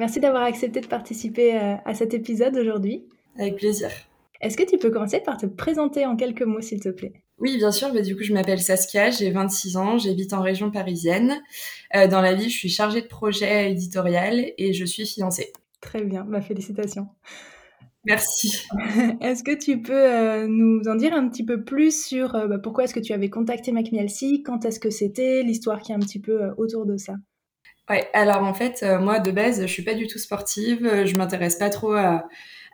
Merci d'avoir accepté de participer euh, à cet épisode aujourd'hui. Avec plaisir. Est-ce que tu peux commencer par te présenter en quelques mots, s'il te plaît? Oui, bien sûr. Bah, du coup, je m'appelle Saskia, j'ai 26 ans, j'habite en région parisienne. Euh, dans la vie, je suis chargée de projet éditorial et je suis fiancée. Très bien, ma félicitations. Merci. est-ce que tu peux euh, nous en dire un petit peu plus sur bah, pourquoi est-ce que tu avais contacté MacMielsi, quand est-ce que c'était, l'histoire qui est un petit peu autour de ça Ouais, alors en fait, euh, moi de base, je suis pas du tout sportive, euh, je m'intéresse pas trop à,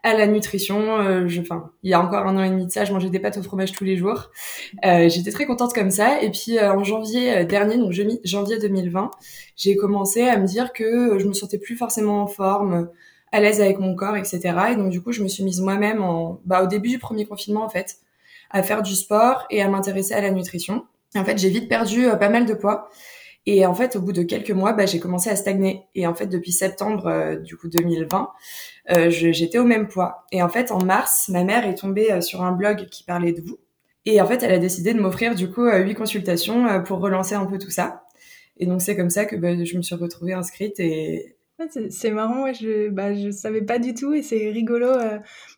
à la nutrition. Euh, je, enfin, il y a encore un an et demi de ça, je mangeais des pâtes au fromage tous les jours. J'étais très contente comme ça. Et puis en janvier dernier, donc janvier 2020, j'ai commencé à me dire que je me sentais plus forcément en forme, à l'aise avec mon corps, etc. Et donc du coup, je me suis mise moi-même en, bah, au début du premier confinement en fait, à faire du sport et à m'intéresser à la nutrition. en fait, j'ai vite perdu pas mal de poids. Et en fait, au bout de quelques mois, bah, j'ai commencé à stagner. Et en fait, depuis septembre euh, du coup 2020, euh, j'étais au même poids. Et en fait, en mars, ma mère est tombée euh, sur un blog qui parlait de vous. Et en fait, elle a décidé de m'offrir du coup huit consultations pour relancer un peu tout ça. Et donc c'est comme ça que bah, je me suis retrouvée inscrite et c'est marrant, je bah, je savais pas du tout et c'est rigolo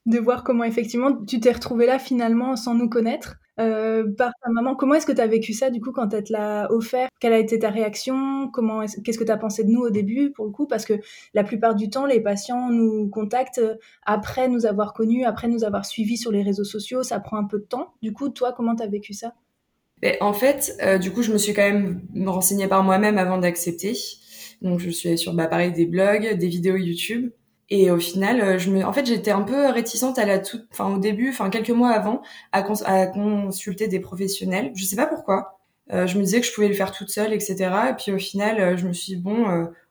de voir comment effectivement tu t'es retrouvée là finalement sans nous connaître. Euh, par ta maman. Comment est-ce que tu as vécu ça du coup quand elle te l'a offert? Quelle a été ta réaction? Comment qu'est-ce que tu as pensé de nous au début pour le coup? Parce que la plupart du temps, les patients nous contactent après nous avoir connus, après nous avoir suivis sur les réseaux sociaux. Ça prend un peu de temps. Du coup, toi, comment tu as vécu ça? En fait, euh, du coup, je me suis quand même renseignée par moi-même avant d'accepter. Donc, je suis sur bah, pareil des blogs, des vidéos YouTube. Et au final, euh, je me, en fait, j'étais un peu réticente à la toute, enfin au début, enfin quelques mois avant, à, consulter des professionnels. Je sais pas pourquoi. Euh, je me disais que je pouvais le faire toute seule, etc. Et puis au final, euh, je me suis dit, bon,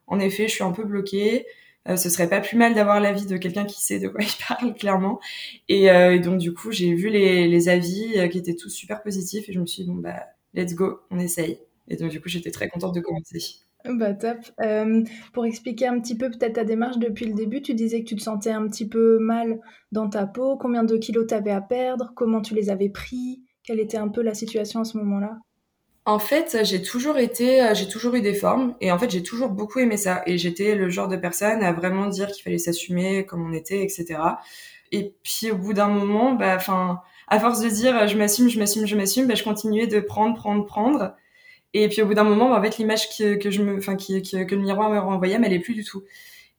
en effet, je suis un peu bloquée. ce serait pas plus mal d'avoir l'avis de quelqu'un qui sait de quoi il parle clairement. Et, et donc du coup, j'ai vu les, les avis qui étaient tous super positifs et je me suis dit bon bah let's go, on essaye. Et donc du coup, j'étais très contente de commencer. Bah top. Pour expliquer un petit peu peut-être ta démarche depuis le début, tu disais que tu te sentais un petit peu mal dans ta peau. Combien de kilos tu avais à perdre? Comment tu les avais pris? Quelle était un peu la situation à ce moment-là? En fait, j'ai toujours été, euh, j'ai toujours eu des formes et en fait, j'ai toujours beaucoup aimé ça. Et j'étais le genre de personne à vraiment dire qu'il fallait s'assumer comme on était, etc. Et puis au bout d'un moment, bah, à force de dire je m'assume, je m'assume, je m'assume, bah, je continuais de prendre, prendre, prendre. Et puis au bout d'un moment, bah, en fait, l'image que, que je me, que le miroir me renvoyait, elle est plus du tout.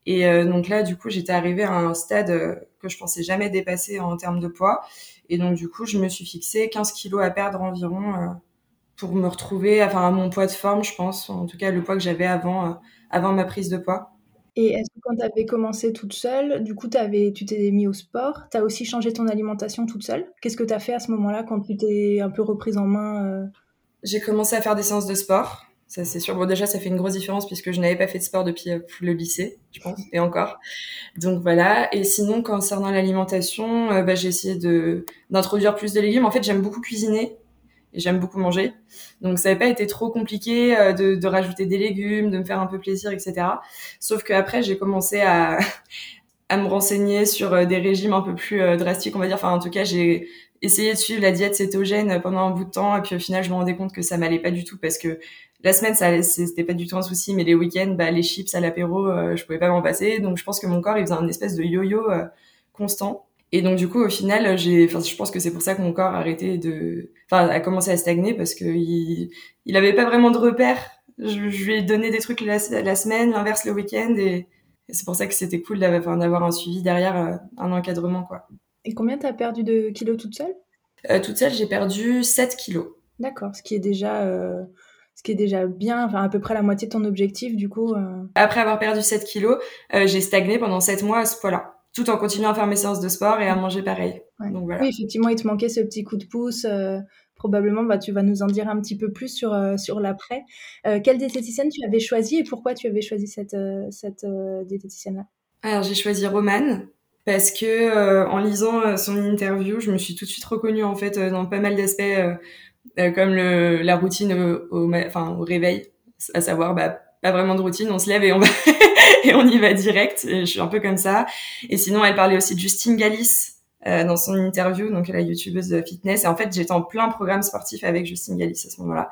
Et euh, donc là, du coup, j'étais arrivée à un stade euh, que je pensais jamais dépasser en termes de poids. Et donc du coup, je me suis fixé 15 kilos à perdre environ euh, pour me retrouver, enfin, à mon poids de forme, je pense. En tout cas, le poids que j'avais avant, avant ma prise de poids. Et est-ce que quand tu avais commencé toute seule, du coup, avais, tu t'es mis au sport, tu as aussi changé ton alimentation toute seule? Qu'est-ce que tu as fait à ce moment-là quand tu t'es un peu reprise en main j'ai commencé à faire des séances de sport. Ça, c'est sûr. Bon, déjà, ça fait une grosse différence puisque je n'avais pas fait de sport depuis euh, le lycée, je pense, et encore. Donc voilà. Et sinon, concernant l'alimentation, euh, bah, j'ai essayé de d'introduire plus de légumes. En fait, j'aime beaucoup cuisiner et j'aime beaucoup manger. Donc ça n'avait pas été trop compliqué euh, de, de, rajouter des légumes, de me faire un peu plaisir, etc. Sauf que après, j'ai commencé à à me renseigner sur des régimes un peu plus drastiques, on va dire. Enfin, en tout cas, j'ai essayer de suivre la diète cétogène pendant un bout de temps et puis au final je me rendais compte que ça m'allait pas du tout parce que la semaine ça c'était pas du tout un souci mais les week-ends bah les chips à l'apéro euh, je pouvais pas m'en passer. Donc je pense que mon corps il faisait un espèce de yo-yo euh, constant. Et donc du coup au final j'ai enfin je pense que c'est pour ça que mon corps a arrêté de enfin a commencé à stagner parce que il il avait pas vraiment de repères. Je, lui ai donné des trucs la, semaine l'inverse le week-end et, c'est pour ça que c'était cool d'avoir un suivi derrière euh, un encadrement quoi et combien tu as perdu de kilos toute seule? Euh, Toute seule, j'ai perdu 7 kilos. D'accord, ce qui est déjà euh, ce qui est déjà bien, enfin à peu près la moitié de ton objectif du coup. Euh. Après avoir perdu 7 kilos, j'ai stagné pendant 7 mois à ce poids-là, tout en continuant à faire mes séances de sport et à manger pareil. Donc, voilà. Oui, effectivement, il te manquait ce petit coup de pouce. probablement, bah, tu vas nous en dire un petit peu plus sur, sur l'après. quelle diététicienne tu avais choisi et pourquoi tu avais choisi cette, cette diététicienne-là? Alors j'ai choisi Romane parce que euh, en lisant euh, son interview, je me suis tout de suite reconnue en fait dans pas mal d'aspects comme le, la routine au, enfin, au réveil, à savoir bah, pas vraiment de routine, on se lève et on va et on y va direct. Je suis un peu comme ça. Et sinon, elle parlait aussi de Justine Galis euh, dans son interview, donc la youtubeuse de fitness. Et en fait, j'étais en plein programme sportif avec Justine Galis à ce moment-là.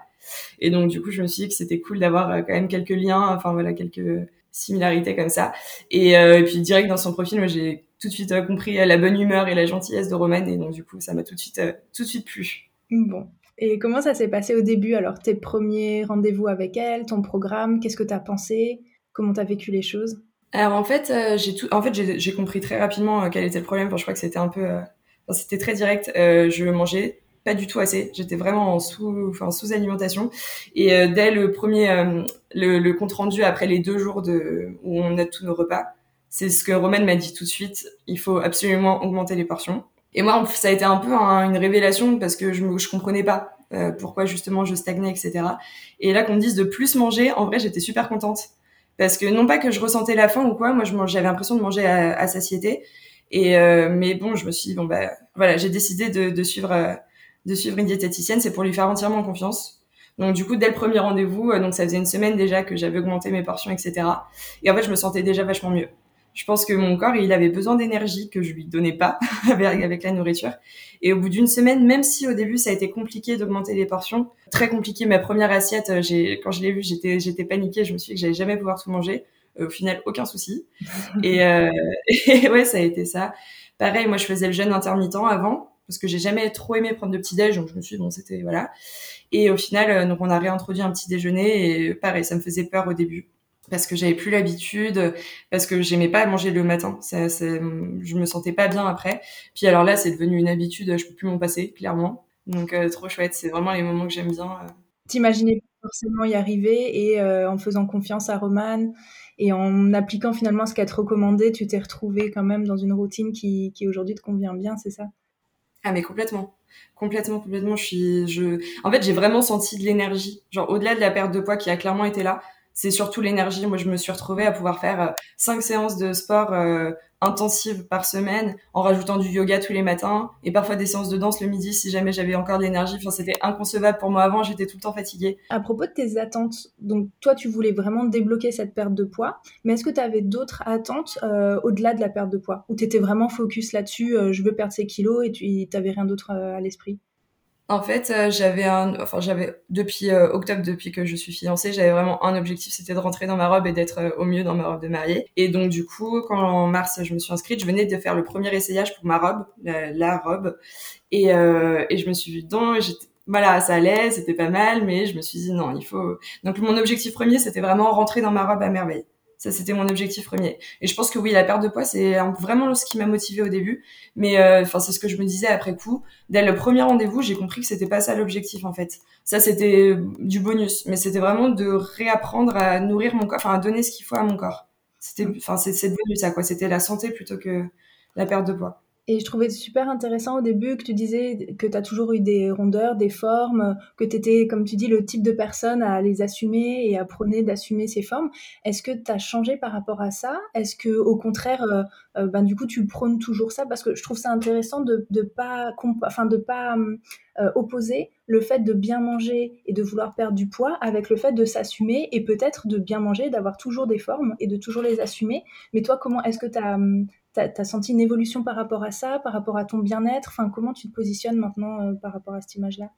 Et donc, du coup, je me suis dit que c'était cool d'avoir euh, quand même quelques liens, enfin voilà, quelques similarités comme ça. Et, euh, et puis direct dans son profil, j'ai tout de suite compris la bonne humeur et la gentillesse de Romane. Et donc, du coup, ça m'a tout de suite, tout de suite plu. Bon, et comment ça s'est passé au début Alors, tes premiers rendez-vous avec elle, ton programme, qu'est-ce que tu as pensé? Comment tu as vécu les choses? Alors, en fait, euh, j'ai tout... en fait, j'ai compris très rapidement euh, quel était le problème. Enfin, je crois que c'était un peu. Euh, c'était très direct. je mangeais pas du tout assez. J'étais vraiment en sous, enfin, sous alimentation. Et dès le premier, le, le, compte rendu après les deux jours de où on note tous nos repas, c'est ce que Romaine m'a dit tout de suite. Il faut absolument augmenter les portions. Et moi, ça a été un peu une révélation parce que je, je comprenais pas euh, pourquoi justement je stagnais, etc. Et là, qu'on me dise de plus manger, en vrai, j'étais super contente parce que non pas que je ressentais la faim ou quoi, moi, j'avais l'impression de manger à, à satiété. Et euh, mais bon, je me suis dit bon bah voilà, j'ai décidé de, de suivre euh, de suivre une diététicienne, c'est pour lui faire entièrement confiance. Donc du coup, dès le premier rendez-vous, donc ça faisait une semaine déjà que j'avais augmenté mes portions, etc. Et en fait, je me sentais déjà vachement mieux je pense que mon corps, il avait besoin d'énergie que je lui donnais pas avec, la nourriture. Et au bout d'une semaine, même si au début ça a été compliqué d'augmenter les portions, très compliqué. Ma première assiette, euh, j'ai, quand je l'ai vue, j'étais, j'étais paniquée. Je me suis dit que j'allais jamais pouvoir tout manger. Euh, au final, aucun souci. et, euh, et ouais, ça a été ça. Pareil, moi, je faisais le jeûne intermittent avant parce que j'ai jamais trop aimé prendre de petit déj, donc je me suis dit, bon, c'était voilà. Et au final, donc on a réintroduit un petit déjeuner et pareil, ça me faisait peur au début parce que j'avais plus l'habitude, parce que j'aimais pas manger le matin. Ça, ça, je me sentais pas bien après. Puis alors là, c'est devenu une habitude, je peux plus m'en passer, clairement. Donc euh, trop chouette, c'est vraiment les moments que j'aime bien. Euh. T'imaginais forcément y arriver et euh, en faisant confiance à Romane et en appliquant finalement ce qu'elle te recommandait, tu t'es retrouvé quand même dans une routine qui, qui aujourd'hui te convient bien, c'est ça? Ah mais complètement. Complètement, complètement. Je suis, je, en fait, j'ai vraiment senti de l'énergie. Genre, au-delà de la perte de poids qui a clairement été là, c'est surtout l'énergie. Moi, je me suis retrouvée à pouvoir faire euh, cinq séances de sport euh, intensives par semaine, en rajoutant du yoga tous les matins et parfois des séances de danse le midi si jamais j'avais encore de l'énergie. Enfin, c'était inconcevable pour moi avant. J'étais tout le temps fatiguée. À propos de tes attentes, donc toi, tu voulais vraiment débloquer cette perte de poids, mais est-ce que tu avais d'autres attentes euh, au-delà de la perte de poids, ou tu étais vraiment focus là-dessus, je veux perdre ces kilos et tu n'avais rien d'autre à l'esprit? En fait, euh, j'avais un, enfin j'avais depuis euh, octobre, depuis que je suis fiancée, j'avais vraiment un objectif, c'était de rentrer dans ma robe et d'être euh, au mieux dans ma robe de mariée. Et donc du coup, quand en mars je me suis inscrite, je venais de faire le premier essayage pour ma robe, la, robe, et, et je me suis vue dedans. voilà, ça allait, c'était pas mal, mais je me suis dit non, il faut. Donc mon objectif premier, c'était vraiment rentrer dans ma robe à merveille. Ça, c'était mon objectif premier. Et je pense que oui, la perte de poids, c'est vraiment ce qui m'a motivé au début. Mais euh, enfin, c'est ce que je me disais après coup. Dès le premier rendez-vous, j'ai compris que c'était pas ça l'objectif en fait. Ça, c'était du bonus, mais c'était vraiment de réapprendre à nourrir mon corps, enfin à donner ce qu'il faut à mon corps. C'était, enfin, c'est devenu ça quoi? C'était la santé plutôt que la perte de poids. Et je trouvais super intéressant au début que tu disais que tu as toujours eu des rondeurs, des formes, que tu étais, comme tu dis, le type de personne à les assumer et à prôner d'assumer ces formes. Est-ce que tu as changé par rapport à ça? Est-ce que au contraire, ben, du coup, tu prônes toujours ça? Parce que je trouve ça intéressant de ne pas, enfin, de pas euh, opposer le fait de bien manger et de vouloir perdre du poids avec le fait de s'assumer et peut-être de bien manger, d'avoir toujours des formes et de toujours les assumer. Mais toi, comment est-ce que tu as T'as as senti une évolution par rapport à ça, par rapport à ton bien-être? Enfin, Comment tu te positionnes maintenant euh, par rapport à cette image-là?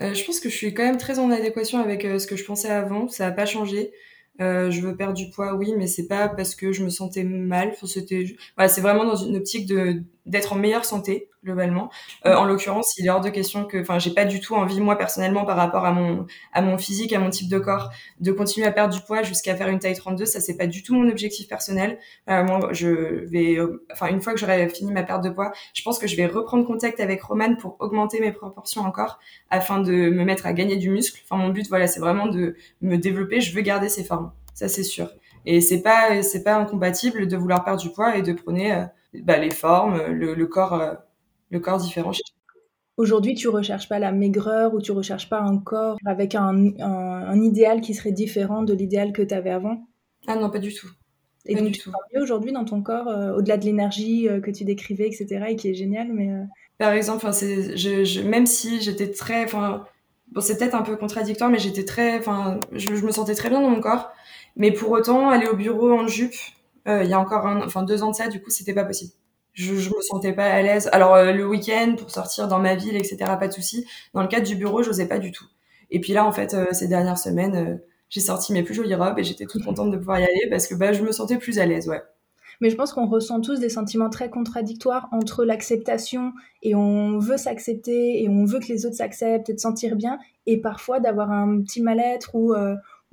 Euh, Je pense que je suis quand même très en adéquation avec euh, ce que je pensais avant. Ça n'a pas changé. je veux perdre du poids, oui, mais c'est pas parce que je me sentais mal. C'est vraiment dans une optique de d'être en meilleure santé globalement. Euh, en l'occurrence, il est hors de question que, enfin, j'ai pas du tout envie moi personnellement par rapport à mon à mon physique, à mon type de corps, de continuer à perdre du poids jusqu'à faire une taille 32. Ça c'est pas du tout mon objectif personnel. Euh, moi, je vais, enfin, une fois que j'aurai fini ma perte de poids, je pense que je vais reprendre contact avec Roman pour augmenter mes proportions encore, afin de me mettre à gagner du muscle. Enfin, mon but, voilà, c'est vraiment de me développer. Je veux garder ces formes, ça c'est sûr. Et c'est pas c'est pas incompatible de vouloir perdre du poids et de prôner euh, bah, les formes, le, corps, euh, le corps différent. Aujourd'hui, tu recherches pas la maigreur ou tu recherches pas un corps avec un, un, idéal qui serait différent de l'idéal que tu avais avant? Ah non, pas du tout. Et donc, tu te mieux aujourd'hui dans ton corps, au-delà de l'énergie que tu décrivais, etc., et qui est géniale, mais... Par exemple, je, je, même si j'étais très... Bon, c'est peut-être un peu contradictoire, mais j'étais très... Enfin, je, je, me sentais très bien dans mon corps. Mais pour autant, aller au bureau en jupe, il y a encore un, enfin, deux ans de ça, du coup, c'était pas possible je, je me sentais pas à l'aise. Alors euh, le week-end pour sortir dans ma ville, etc. Pas de souci. Dans le cadre du bureau, j'osais pas du tout. Et puis là, en fait, euh, ces dernières semaines, euh, j'ai sorti mes plus jolies robes et j'étais toute contente de pouvoir y aller parce que bah, je me sentais plus à l'aise, ouais. Mais je pense qu'on ressent tous des sentiments très contradictoires entre l'acceptation et on veut s'accepter et on veut que les autres s'acceptent et de sentir bien, et parfois d'avoir un petit mal-être ou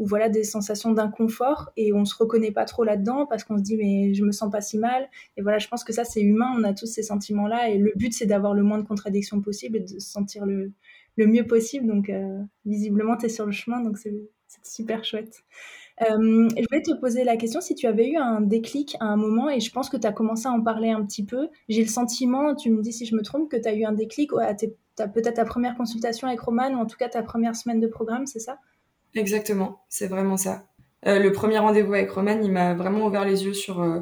ou voilà des sensations d'inconfort et on se reconnaît pas trop là-dedans parce qu'on se dit mais je me sens pas si mal. Et voilà je pense que ça c'est humain on a tous ces sentiments là et le but c'est d'avoir le moins de contradictions possible et de se sentir le, le mieux possible. Donc euh, visiblement tu es sur le chemin donc c'est super chouette. Euh, je voulais te poser la question si tu avais eu un déclic à un moment, et je pense que tu as commencé à en parler un petit peu. J'ai le sentiment, tu me dis si je me trompe, que tu as eu un déclic à peut-être ta première consultation avec Roman, ou en tout cas ta première semaine de programme, c'est ça? Exactement, c'est vraiment ça. Euh, le premier rendez-vous avec Roman, il m'a vraiment ouvert les yeux sur euh,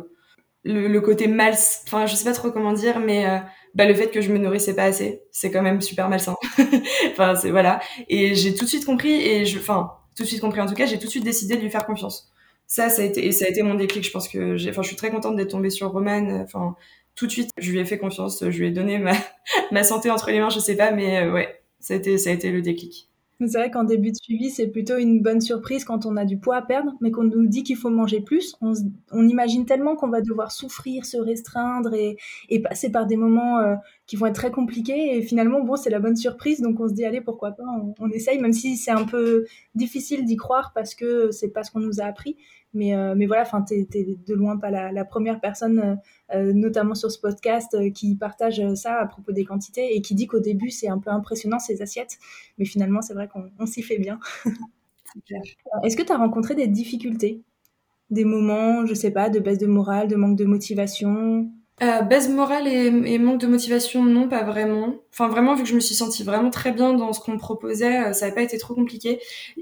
le, côté mal, enfin je sais pas trop comment dire, mais euh, bah, le fait que je me nourrissais pas assez, c'est quand même super malsain. enfin c'est voilà, et j'ai tout de suite compris et je, enfin tout de suite compris en tout cas, j'ai tout de suite décidé de lui faire confiance. Ça, ça a été et ça a été mon déclic. Je pense que j'ai, enfin je suis très contente d'être tombée sur Roman. Enfin tout de suite, je lui ai fait confiance, je lui ai donné ma ma santé entre les mains, je sais pas, mais ouais, ça a été ça a été le déclic. C'est vrai qu'en début de suivi, c'est plutôt une bonne surprise quand on a du poids à perdre, mais qu'on nous dit qu'il faut manger plus. On, imagine tellement qu'on va devoir souffrir, se restreindre et, et passer par des moments euh, qui vont être très compliqués. Et finalement, bon, c'est la bonne surprise, donc on se dit, allez, pourquoi pas, on, on essaye, même si c'est un peu difficile d'y croire parce que c'est pas ce qu'on nous a appris. Mais, euh, mais voilà, enfin, t'es, de loin pas la, la première personne, euh, euh, notamment sur ce podcast, qui partage ça à propos des quantités et qui dit qu'au début c'est un peu impressionnant ces assiettes, mais finalement c'est vrai qu'on s'y fait bien. Est-ce que tu as rencontré des difficultés, des moments, je sais pas, de baisse de morale, de manque de motivation? Euh, morale et, manque de motivation, non, pas vraiment. Enfin, vraiment, vu que je me suis sentie vraiment très bien dans ce qu'on me proposait, euh, ça n'a pas été trop compliqué.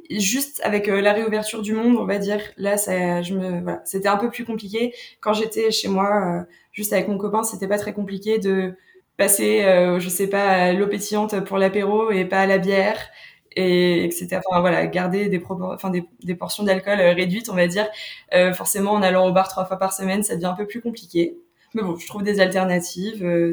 Juste avec euh, la réouverture du monde, on va dire, là, ça, je me, voilà, c'était un peu plus compliqué. Quand j'étais chez moi, euh, juste avec mon copain, c'était pas très compliqué de passer, je sais pas, l'eau pétillante pour l'apéro et pas à la bière. Et etc. Enfin voilà, garder des, enfin, des, des portions d'alcool réduites, on va dire. forcément, en allant au bar trois fois par semaine, ça devient un peu plus compliqué. Mais bon, je trouve des alternatives. Euh,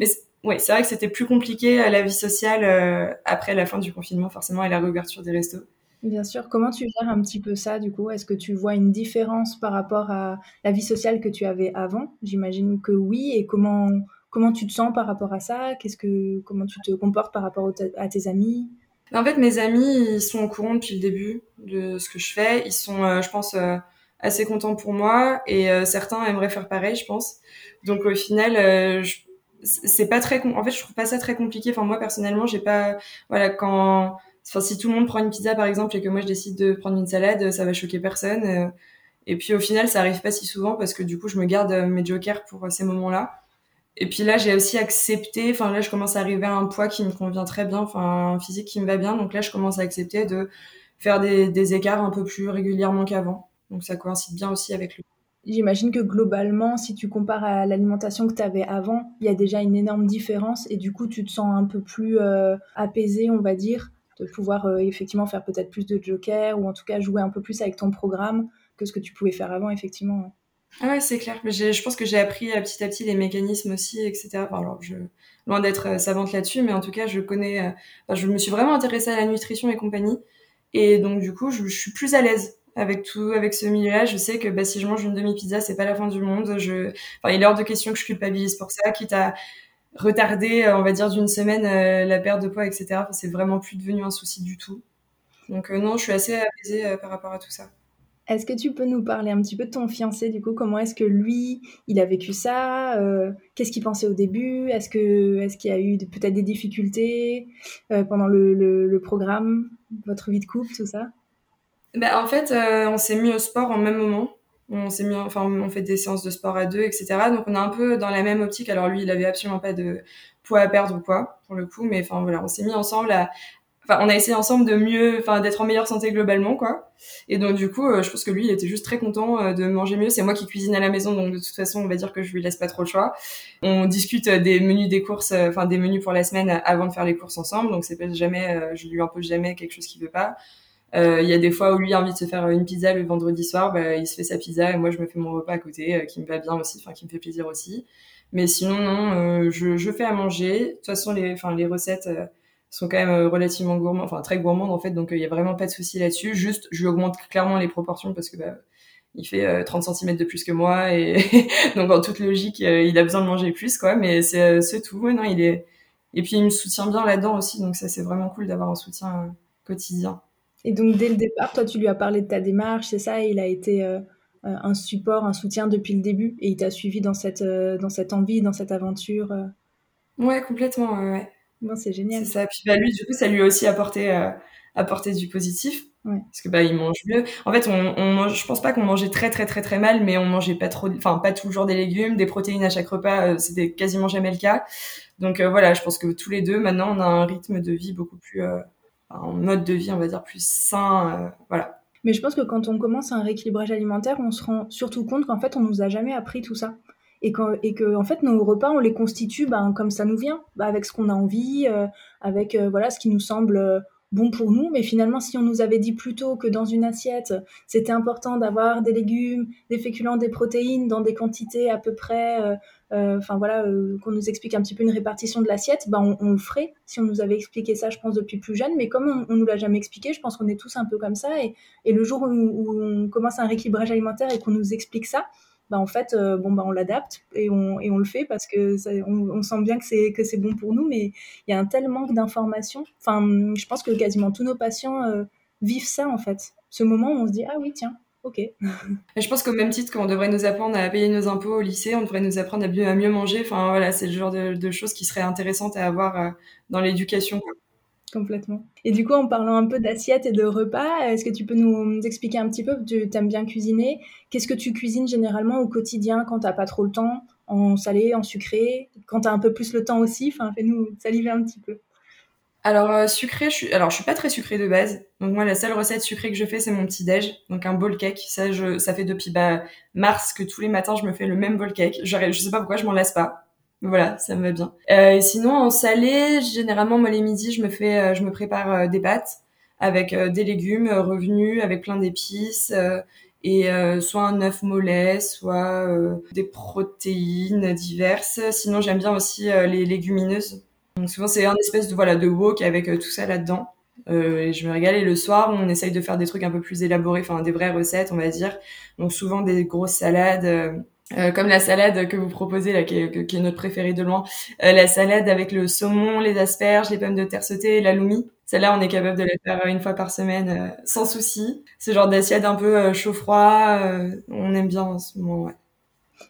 mais ouais, c'est vrai que c'était plus compliqué à la vie sociale euh, après la fin du confinement, forcément, et la réouverture des restos. Bien sûr. Comment tu gères un petit peu ça, du coup? Est-ce que tu vois une différence par rapport à la vie sociale que tu avais avant? J'imagine que oui. Et comment, comment tu te sens par rapport à ça? Qu'est-ce que, Comment tu te comportes par rapport à tes amis? En fait, mes amis, ils sont au courant depuis le début de ce que je fais. Ils sont, euh, je pense, assez contents pour moi. Et certains aimeraient faire pareil, je pense. Donc au final, euh, c'est pas très en fait je trouve pas ça très compliqué enfin moi personnellement j'ai pas voilà quand enfin si tout le monde prend une pizza par exemple et que moi je décide de prendre une salade ça va choquer personne euh. et puis au final ça arrive pas si souvent parce que du coup je me garde euh, mes jokers pour ces moments-là et puis là j'ai aussi accepté enfin là je commence à arriver à un poids qui me convient très bien enfin un physique qui me va bien donc là je commence à accepter de faire des écarts un peu plus régulièrement qu'avant donc ça coïncide bien aussi avec le J'imagine que globalement, si tu compares à l'alimentation que tu avais avant, il y a déjà une énorme différence et du coup, tu te sens un peu plus euh, apaisé, on va dire, de pouvoir euh, effectivement faire peut-être plus de joker ou en tout cas jouer un peu plus avec ton programme que ce que tu pouvais faire avant, effectivement. Ah ouais, c'est clair. Je pense que j'ai appris euh, petit à petit les mécanismes aussi, etc. alors, je, loin d'être savante là-dessus, mais en tout cas, je connais, je me suis vraiment intéressée à la nutrition et compagnie. Et donc, du coup, je, je suis plus à l'aise avec tout, avec ce milieu-là. Je sais que bah, si je mange une demi-pizza, c'est pas la fin du monde. Je, enfin, il est hors de question que je culpabilise pour ça, quitte à retarder, euh, on va dire, d'une semaine euh, la perte de poids, etc. c'est vraiment plus devenu un souci du tout. Donc euh, non, je suis assez apaisée par rapport à tout ça. Est-ce que tu peux nous parler un petit peu de ton fiancé du coup? Comment est-ce que lui, il a vécu ça? Qu'est-ce qu'il pensait au début? Est-ce que est-ce qu'il y a eu peut-être des difficultés pendant le, le, programme, votre vie de couple, tout ça? Bah, en fait, euh, on s'est mis au sport en même moment. On s'est mis, enfin, on fait des séances de sport à deux, etc. Donc, on est un peu dans la même optique. Alors, lui, il avait absolument pas de poids à perdre ou quoi, pour le coup. Mais enfin, voilà, on s'est mis ensemble à Enfin, on a essayé ensemble de mieux, enfin, d'être en meilleure santé globalement, quoi. Et donc, du coup, euh, je pense que lui, il était juste très content euh, de manger mieux. C'est moi qui cuisine à la maison, donc de toute façon, on va dire que je lui laisse pas trop le choix. On discute des menus des courses, enfin, des menus pour la semaine avant de faire les courses ensemble. Donc, c'est pas jamais, je lui impose jamais quelque chose qu'il veut pas. Il y a des fois où lui a envie de se faire une pizza le vendredi soir, bah, il se fait sa pizza et moi je me fais mon repas à côté, qui me va bien aussi, enfin qui me fait plaisir aussi. Mais sinon non, je, je fais à manger. De toute façon les, enfin les recettes, sont quand même euh, relativement gourmands, enfin très gourmands en fait, donc il euh, y a vraiment pas de souci là-dessus. Juste, je lui augmente clairement les proportions parce que bah, il fait 30 euh, cm de plus que moi et donc en toute logique, il a besoin de manger plus quoi. Mais c'est tout. Non, il est et puis il me soutient bien là-dedans aussi, donc ça c'est vraiment cool d'avoir un soutien quotidien. Et donc dès le départ, toi tu lui as parlé de ta démarche, c'est ça, il a été un support, un soutien depuis le début et il t'a suivi dans cette dans cette envie, dans cette aventure. Ouais, complètement. Ouais c'est génial. C'est ça. Puis bah, lui, du coup, ça lui a aussi apporté, euh, apporté du positif. Parce que bah il mange mieux. En fait, on, on mange, je pense pas qu'on mangeait très très très très mal, mais on mangeait pas trop, enfin pas toujours des légumes, des protéines à chaque repas, euh, c'était quasiment jamais le cas. Donc euh, voilà, je pense que tous les deux maintenant on a un rythme de vie beaucoup plus, euh, un mode de vie on va dire plus sain, voilà. Mais je pense que quand on commence un rééquilibrage alimentaire, on se rend surtout compte qu'en fait on nous a jamais appris tout ça et, que en fait nos repas on les constitue ben, comme ça nous vient, ben, avec ce qu'on a envie, euh, avec euh, voilà ce qui nous semble euh, bon pour nous. Mais finalement, si on nous avait dit plus tôt que dans une assiette, c'était important d'avoir des légumes, des féculents, des protéines dans des quantités à peu près, enfin voilà, qu'on nous explique un petit peu une répartition de l'assiette, ben on, le ferait si on nous avait expliqué ça, je pense depuis plus jeune. Mais comme on, on nous l'a jamais expliqué, je pense qu'on est tous un peu comme ça. Et, le jour où, on commence un rééquilibrage alimentaire et qu'on nous explique ça, bah en fait euh, bon bah on l'adapte et on, le fait parce que ça, on, sent bien que c'est bon pour nous mais il y a un tel manque d'informations enfin je pense que quasiment tous nos patients euh, vivent ça en fait ce moment où on se dit ah oui tiens ok. Je pense qu'au même titre qu'on devrait nous apprendre à payer nos impôts au lycée on devrait nous apprendre à mieux, à mieux manger. Enfin voilà c'est le genre de, de, choses qui seraient intéressantes à avoir euh, dans l'éducation Complètement. Et du coup, en parlant un peu d'assiettes et de repas, est-ce que tu peux nous expliquer un petit peu, tu aimes bien cuisiner, qu'est-ce que tu cuisines généralement au quotidien quand tu n'as pas trop le temps, en salé, en sucré, quand tu as un peu plus le temps aussi, enfin, fais-nous saliver un petit peu. Alors euh, sucré, je suis alors je suis pas très sucrée de base. Donc moi la seule recette sucrée que je fais c'est mon petit déj, donc un bowl cake. Ça je ça fait depuis bah, mars que tous les matins je me fais le même bowl cake. Je, je sais pas pourquoi je m'en lasse pas. Voilà, ça me va bien. Euh, sinon, en salé, généralement, moi, les midis, je me fais, euh, je me prépare euh, des pâtes avec euh, des légumes revenus, avec plein d'épices, et soit un œuf mollet, soit des protéines diverses. Sinon, j'aime bien aussi les légumineuses. Donc souvent, c'est un espèce de voilà de wok avec tout ça là-dedans. et je me régale. Et le soir, on essaye de faire des trucs un peu plus élaborés, enfin des vraies recettes, on va dire. Donc souvent des grosses salades euh, comme la salade que vous proposez là, qui est, qui est notre préférée de loin, euh, la salade avec le saumon, les asperges, les pommes de terre sautées la loumi. Celle-là, on est capable de la faire une fois par semaine euh, sans souci. Ce genre d'assiette un peu chaud-froid, on aime bien en ce moment, ouais.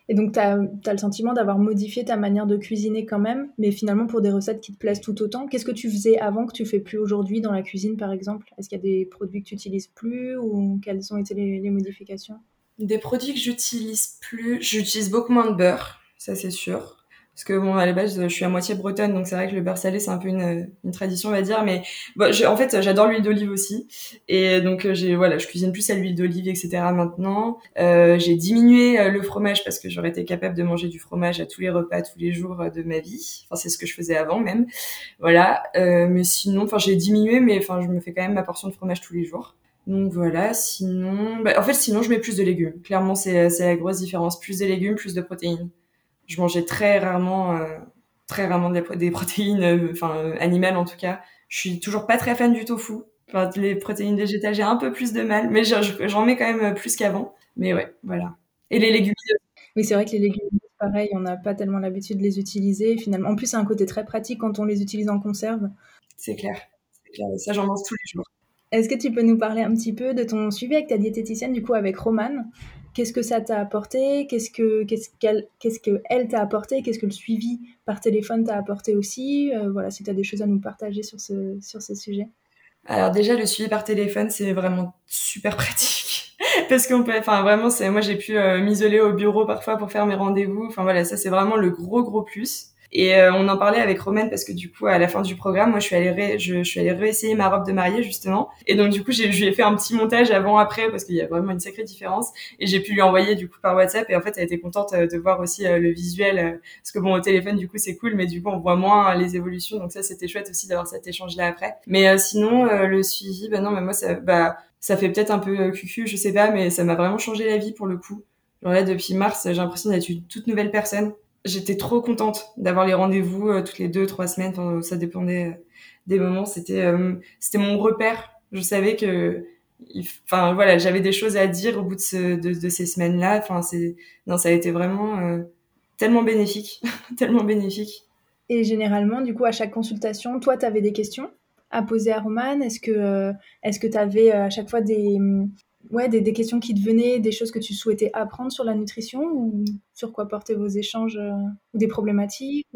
Et donc, tu as, le sentiment d'avoir modifié ta manière de cuisiner quand même, mais finalement pour des recettes qui te plaisent tout autant. Qu'est-ce que tu faisais avant que tu fais plus aujourd'hui dans la cuisine, par exemple? Est-ce qu'il y a des produits que tu utilises plus ou quelles ont été les, les modifications? Des produits que j'utilise plus, j'utilise beaucoup moins de beurre, ça c'est sûr. Parce que bon, à la base, je suis à moitié bretonne, donc c'est vrai que le beurre salé, c'est un peu une, une tradition, on va dire. Mais en fait, j'adore l'huile d'olive aussi. Et donc, j'ai voilà, je cuisine plus à l'huile d'olive, etc. maintenant. Euh, j'ai diminué euh, le fromage parce que j'aurais été capable de manger du fromage à tous les repas, tous les jours euh, de ma vie. Enfin, c'est ce que je faisais avant même. Voilà. Euh, mais sinon, enfin, j'ai diminué, mais enfin, je me fais quand même ma portion de fromage tous les jours. Donc voilà, sinon, bah, en fait, sinon je mets plus de légumes. Clairement, c'est la grosse différence. Plus de légumes, plus de protéines. Je mangeais très rarement, euh, très rarement des, protéines, euh, enfin euh, animales en tout cas. Je suis toujours pas très fan du tofu. Enfin, les protéines végétales, j'ai un peu plus de mal, mais j'en mets quand même plus qu'avant. Mais ouais, voilà. Et les légumes. Oui, c'est vrai que les légumes, pareil, on n'a pas tellement l'habitude de les utiliser. Finalement, en plus, c'est un côté très pratique quand on les utilise en conserve. C'est clair. clair. Ça, j'en mange tous les jours. Est-ce que tu peux nous parler un petit peu de ton suivi avec ta diététicienne, du coup avec Romane Qu'est-ce que ça t'a apporté Qu'est-ce que qu'est-ce qu'elle qu'est-ce que t'a apporté Qu'est-ce que le suivi par téléphone t'a apporté aussi euh, Voilà, si tu as des choses à nous partager sur ce sur ce sujet. Alors déjà le suivi par téléphone, c'est vraiment super pratique parce qu'on peut enfin vraiment c'est moi j'ai pu euh, m'isoler au bureau parfois pour faire mes rendez-vous. Enfin voilà, ça c'est vraiment le gros gros plus. Et euh, on en parlait avec Romaine parce que du coup, à la fin du programme, moi, je suis allée, ré, je, je, suis allée réessayer ma robe de mariée justement. Et donc du coup, j'ai, je lui ai fait un petit montage avant-après parce qu'il y a vraiment une sacrée différence. Et j'ai pu lui envoyer du coup par WhatsApp. Et en fait, elle était contente euh, de voir aussi euh, le visuel parce que bon, au téléphone, du coup, c'est cool, mais du coup, on voit moins les évolutions. Donc ça, c'était chouette aussi d'avoir cet échange-là après. Mais sinon, le suivi, bah non, mais moi, ça, bah, ça fait peut-être un peu cucu, je sais pas, mais ça m'a vraiment changé la vie pour le coup. Genre là, depuis mars, j'ai l'impression d'être une toute nouvelle personne j'étais trop contente d'avoir les rendez-vous euh, toutes les deux, trois semaines. Ça dépendait euh, des moments. C'était, euh, c'était mon repère. Je savais que, enfin voilà, j'avais des choses à dire au bout de, ce, de, de ces semaines-là. Enfin, c'est, non, ça a été vraiment tellement bénéfique, tellement bénéfique. Et généralement, du coup, à chaque consultation, toi, tu avais des questions à poser à Roman? Est-ce que, est-ce que tu avais à chaque fois des, ouais, des, questions qui te venaient, des choses que tu souhaitais apprendre sur la nutrition sur quoi portaient vos échanges euh, ou des problématiques.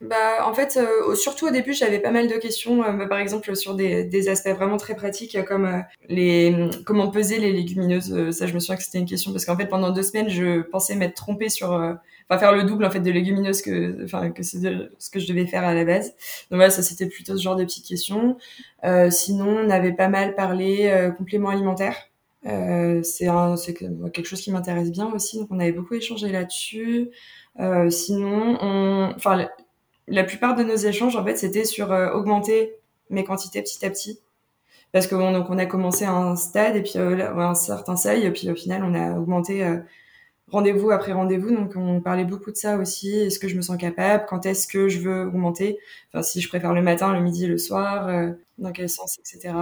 Bah, en fait, euh, surtout au début, j'avais pas mal de questions, euh, par exemple sur des, aspects vraiment très pratiques, comme les comment peser les légumineuses. ça, je me souviens que c'était une question parce qu'en fait, pendant deux semaines, je pensais m'être trompée sur, enfin faire le double en fait de légumineuses que, enfin que c'est ce que je devais faire à la base. Donc voilà, ça c'était plutôt ce genre de petites questions. sinon, on avait pas mal parlé compléments alimentaires. Euh, c'est quelque chose qui m'intéresse bien aussi, donc on avait beaucoup échangé là-dessus. Euh, sinon, on, enfin, la, plupart de nos échanges, en fait, c'était sur euh, augmenter mes quantités petit à petit. Parce que bon, donc on a commencé à un stade et puis euh, un certain seuil, et puis au final, on a augmenté rendez-vous après rendez-vous. Donc on parlait beaucoup de ça aussi. Est-ce que je me sens capable? Quand est-ce que je veux augmenter? Enfin, si je préfère le matin, le midi, le soir, dans quel sens, etc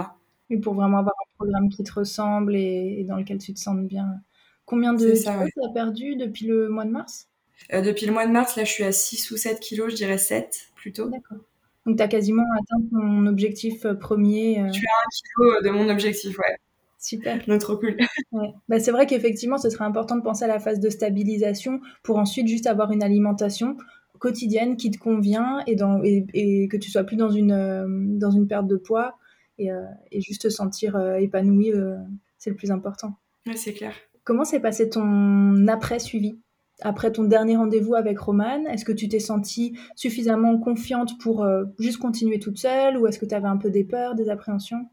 pour vraiment avoir un programme qui te ressemble et, dans lequel tu te sens bien. Combien de kilos tu as perdu depuis le mois de mars? Euh, Depuis le mois de mars, là, je suis à 6 ou 7 kilos, je dirais 7 plutôt. D'accord. Donc, tu as quasiment atteint ton objectif euh, premier. Euh. Je suis à 1 kilo de mon objectif, ouais. Super. Donc, trop cool. Ouais. Bah, c'est vrai qu'effectivement, ce serait important de penser à la phase de stabilisation pour ensuite juste avoir une alimentation quotidienne qui te convient et, dans, et, et que tu sois plus dans une, dans une perte de poids euh, et, juste te sentir euh, épanoui, euh, c'est le plus important. Oui, c'est clair. Comment s'est passé ton après-suivi? Après ton dernier rendez-vous avec Romane, est-ce que tu t'es sentie suffisamment confiante pour juste continuer toute seule ou est-ce que tu avais un peu des peurs, des appréhensions?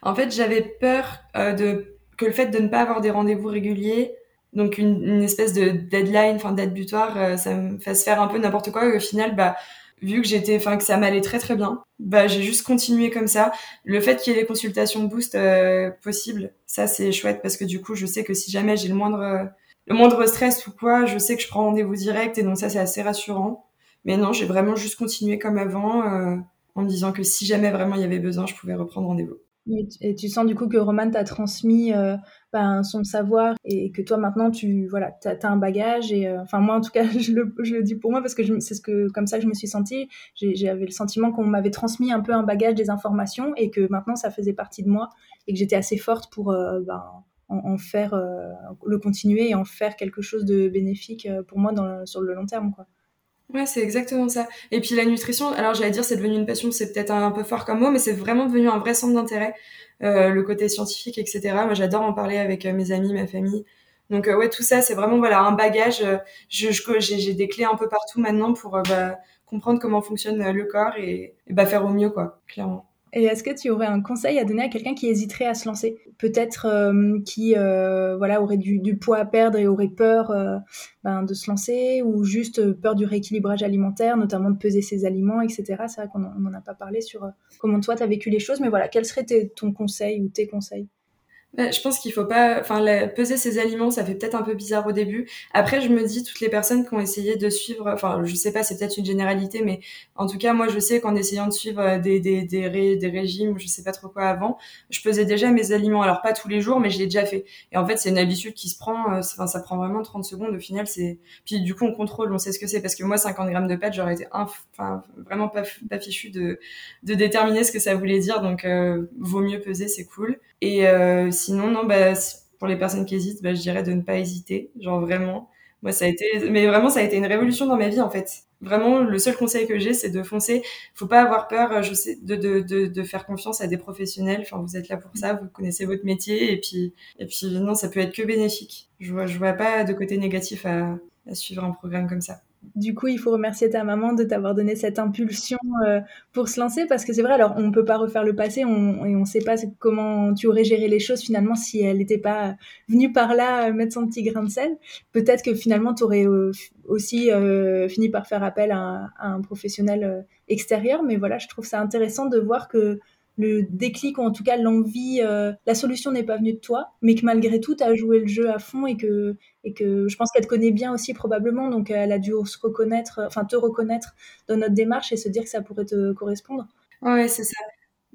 En fait, j'avais peur de, que le fait de ne pas avoir des rendez-vous réguliers, donc une, espèce de deadline, enfin date butoir, ça me fasse faire un peu n'importe quoi et au final, bah, vu que j'étais, enfin que ça m'allait très très bien, bah j'ai juste continué comme ça. Le fait qu'il y ait les consultations boost euh, possibles, ça c'est chouette parce que du coup je sais que si jamais j'ai le moindre le moindre stress ou quoi, je sais que je prends rendez-vous direct et donc ça c'est assez rassurant. Mais non, j'ai vraiment juste continué comme avant euh, en me disant que si jamais vraiment il y avait besoin, je pouvais reprendre rendez-vous. Et tu sens du coup que Roman t'a transmis euh, ben, son savoir et que toi maintenant tu voilà t'as as un bagage et euh, enfin moi en tout cas je le, je le, dis pour moi parce que c'est ce que comme ça que je me suis sentie j'avais le sentiment qu'on m'avait transmis un peu un bagage des informations et que maintenant ça faisait partie de moi et que j'étais assez forte pour euh, ben, en, faire le continuer et en faire quelque chose de bénéfique pour moi dans, sur le long terme quoi. Ouais, c'est exactement ça. Et puis la nutrition, alors j'allais dire c'est devenu une passion, c'est peut-être un peu fort comme mot, mais c'est vraiment devenu un vrai centre d'intérêt, euh, le côté scientifique, etc. Moi, j'adore en parler avec euh, mes amis, ma famille. Donc euh, ouais, tout ça, c'est vraiment voilà un bagage. Euh, je, j'ai, des clés un peu partout maintenant pour bah, comprendre comment fonctionne le corps et, et bah, faire au mieux, quoi, clairement. Et est-ce que tu aurais un conseil à donner à quelqu'un qui hésiterait à se lancer? Peut-être euh, qui euh, voilà, aurait du, poids à perdre et aurait peur euh, ben, de se lancer, ou juste peur du rééquilibrage alimentaire, notamment de peser ses aliments, etc. C'est vrai qu'on n'en a pas parlé sur comment toi tu as vécu les choses, mais voilà, quel serait ton conseil ou tes conseils? Je pense qu'il faut pas, enfin, peser ses aliments, ça fait peut-être un peu bizarre au début. Après, je me dis, toutes les personnes qui ont essayé de suivre, enfin, je sais pas, c'est peut-être une généralité, mais en tout cas, moi, je sais qu'en essayant de suivre euh, des, des, des, régimes, je sais pas trop quoi avant, je pesais déjà mes aliments. Alors, pas tous les jours, mais je l'ai déjà fait. Et en fait, c'est une habitude qui se prend, euh, enfin, ça prend vraiment 30 secondes. Au final, c'est, puis du coup, on contrôle, on sait ce que c'est. Parce que moi, 50 grammes de pâtes, j'aurais été, enfin, vraiment pas, pas fichu de, de déterminer ce que ça voulait dire. Donc, euh, vaut mieux peser, c'est cool. Et euh, sinon, non, bah, pour les personnes qui hésitent, bah, je dirais de ne pas hésiter. Genre vraiment, moi, ça a été, mais vraiment, ça a été une révolution dans ma vie, en fait. Vraiment, le seul conseil que j'ai, c'est de foncer. Faut pas avoir peur, je sais, de, de, de, faire confiance à des professionnels. Enfin, vous êtes là pour ça, vous connaissez votre métier, et puis, et puis, non, ça peut être que bénéfique. Je vois, je vois pas de côté négatif à suivre un programme comme ça. Du coup, il faut remercier ta maman de t'avoir donné cette impulsion euh, pour se lancer parce que c'est vrai, alors on ne peut pas refaire le passé on, ne sait pas comment tu aurais géré les choses finalement si elle n'était pas venue par là euh, mettre son petit grain de sel. Peut-être que finalement tu aurais euh, aussi fini par faire appel à un professionnel extérieur, mais voilà, je trouve ça intéressant de voir que le déclic ou en tout cas l'envie, euh, la solution n'est pas venue de toi, mais que malgré tout, tu as joué le jeu à fond et que, et que je pense qu'elle te connaît bien aussi probablement, donc elle a dû se reconnaître, enfin te reconnaître dans notre démarche et se dire que ça pourrait te correspondre. Ouais, c'est ça.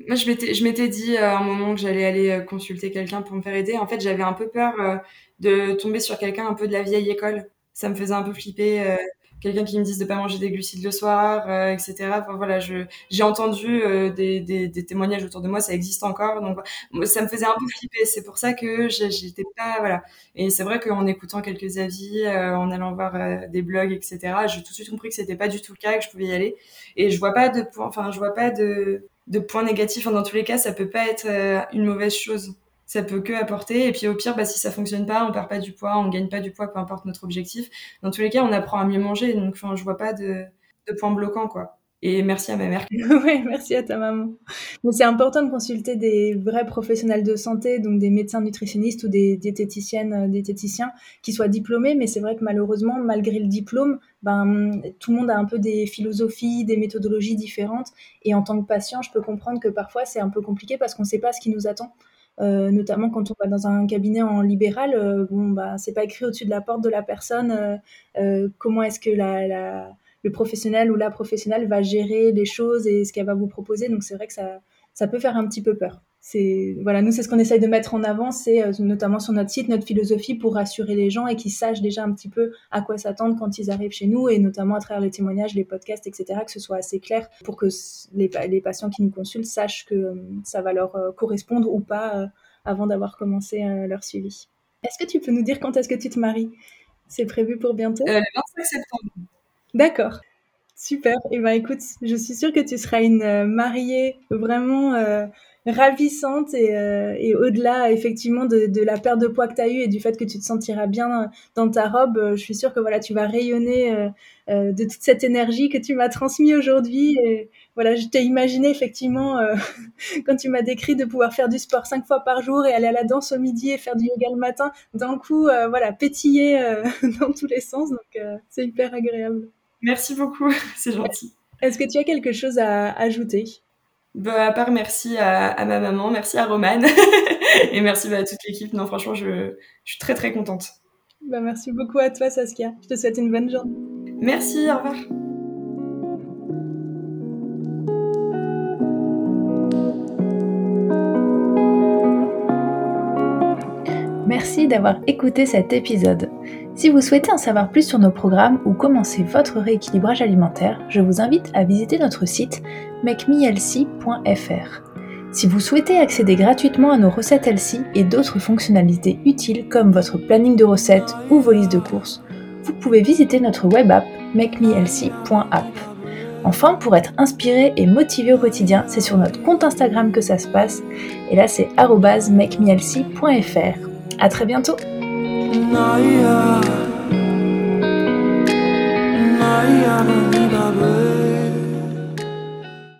Moi, je m'étais, dit à un moment que j'allais aller euh, consulter quelqu'un pour me faire aider. En fait, j'avais un peu peur euh, de tomber sur quelqu'un un peu de la vieille école. Ça me faisait un peu flipper quelqu'un qui me dise de pas manger des glucides le soir, euh, etc. Enfin, voilà, je j'ai entendu euh, des, des, des, témoignages autour de moi, ça existe encore, donc ça me faisait un peu flipper. C'est pour ça que j'étais pas voilà. Et c'est vrai qu'en écoutant quelques avis, euh, en allant voir des blogs, etc. J'ai tout de suite compris que c'était pas du tout le cas, que je pouvais y aller. Et je vois pas de point, enfin je vois pas de de points négatifs. dans tous les cas, ça peut pas être une mauvaise chose ça peut que apporter. Et puis au pire, bah, si ça fonctionne pas, on perd pas du poids, on gagne pas du poids, peu importe notre objectif. Dans tous les cas, on apprend à mieux manger. Donc, enfin, je vois pas de, de point bloquant, quoi. Et merci à ma mère. oui, merci à ta maman. Mais c'est important de consulter des vrais professionnels de santé, donc des médecins nutritionnistes ou des diététiciennes, euh, diététiciens qui soient diplômés. Mais c'est vrai que malheureusement, malgré le diplôme, ben, tout le monde a un peu des philosophies, des méthodologies différentes. Et en tant que patient, je peux comprendre que parfois c'est un peu compliqué parce qu'on ne sait pas ce qui nous attend. Euh, notamment quand on va dans un cabinet en libéral, euh, bon, bah, c'est pas écrit au-dessus de la porte de la personne euh, comment est-ce que la, le professionnel ou la professionnelle va gérer les choses et ce qu'elle va vous proposer. Donc c'est vrai que ça, ça peut faire un petit peu peur c'est voilà nous c'est ce qu'on essaye de mettre en avant c'est euh, notamment sur notre site notre philosophie pour rassurer les gens et qu'ils sachent déjà un petit peu à quoi s'attendre quand ils arrivent chez nous et notamment à travers les témoignages les podcasts etc que ce soit assez clair pour que les, les patients qui nous consultent sachent que euh, ça va leur euh, correspondre ou pas avant d'avoir commencé leur suivi. Est-ce que tu peux nous dire quand est-ce que tu te maries? C'est prévu pour bientôt? Le 25 septembre. D'accord. Super. Et eh ben écoute je suis sûre que tu seras une mariée vraiment ravissante et, euh, et au-delà effectivement de, de, la perte de poids que tu as eue et du fait que tu te sentiras bien dans ta robe, euh, je suis sûre que voilà, tu vas rayonner euh, euh, de toute cette énergie que tu m'as transmise aujourd'hui. Et voilà, je t'ai imaginé effectivement quand tu m'as décrit de pouvoir faire du sport cinq fois par jour et aller à la danse au midi et faire du yoga le matin, d'un coup, voilà, pétiller dans tous les sens. Donc c'est hyper agréable. Merci beaucoup, c'est gentil. Est-ce que tu as quelque chose à ajouter? Bah, à part merci à, ma maman, merci à Romane et merci bah, à toute l'équipe. Non, franchement, je, je, suis très très contente. Bah, merci beaucoup à toi, Saskia. Je te souhaite une bonne journée. Merci, au revoir. D'avoir écouté cet épisode. Si vous souhaitez en savoir plus sur nos programmes ou commencer votre rééquilibrage alimentaire, je vous invite à visiter notre site makemehealthy.fr. Si vous souhaitez accéder gratuitement à nos recettes Elsie et d'autres fonctionnalités utiles comme votre planning de recettes ou vos listes de courses, vous pouvez visiter notre web app makemehealthy.app. Enfin, pour être inspiré et motivé au quotidien, c'est sur notre compte Instagram que ça se passe, et là c'est makemehealthy.fr. À très bientôt!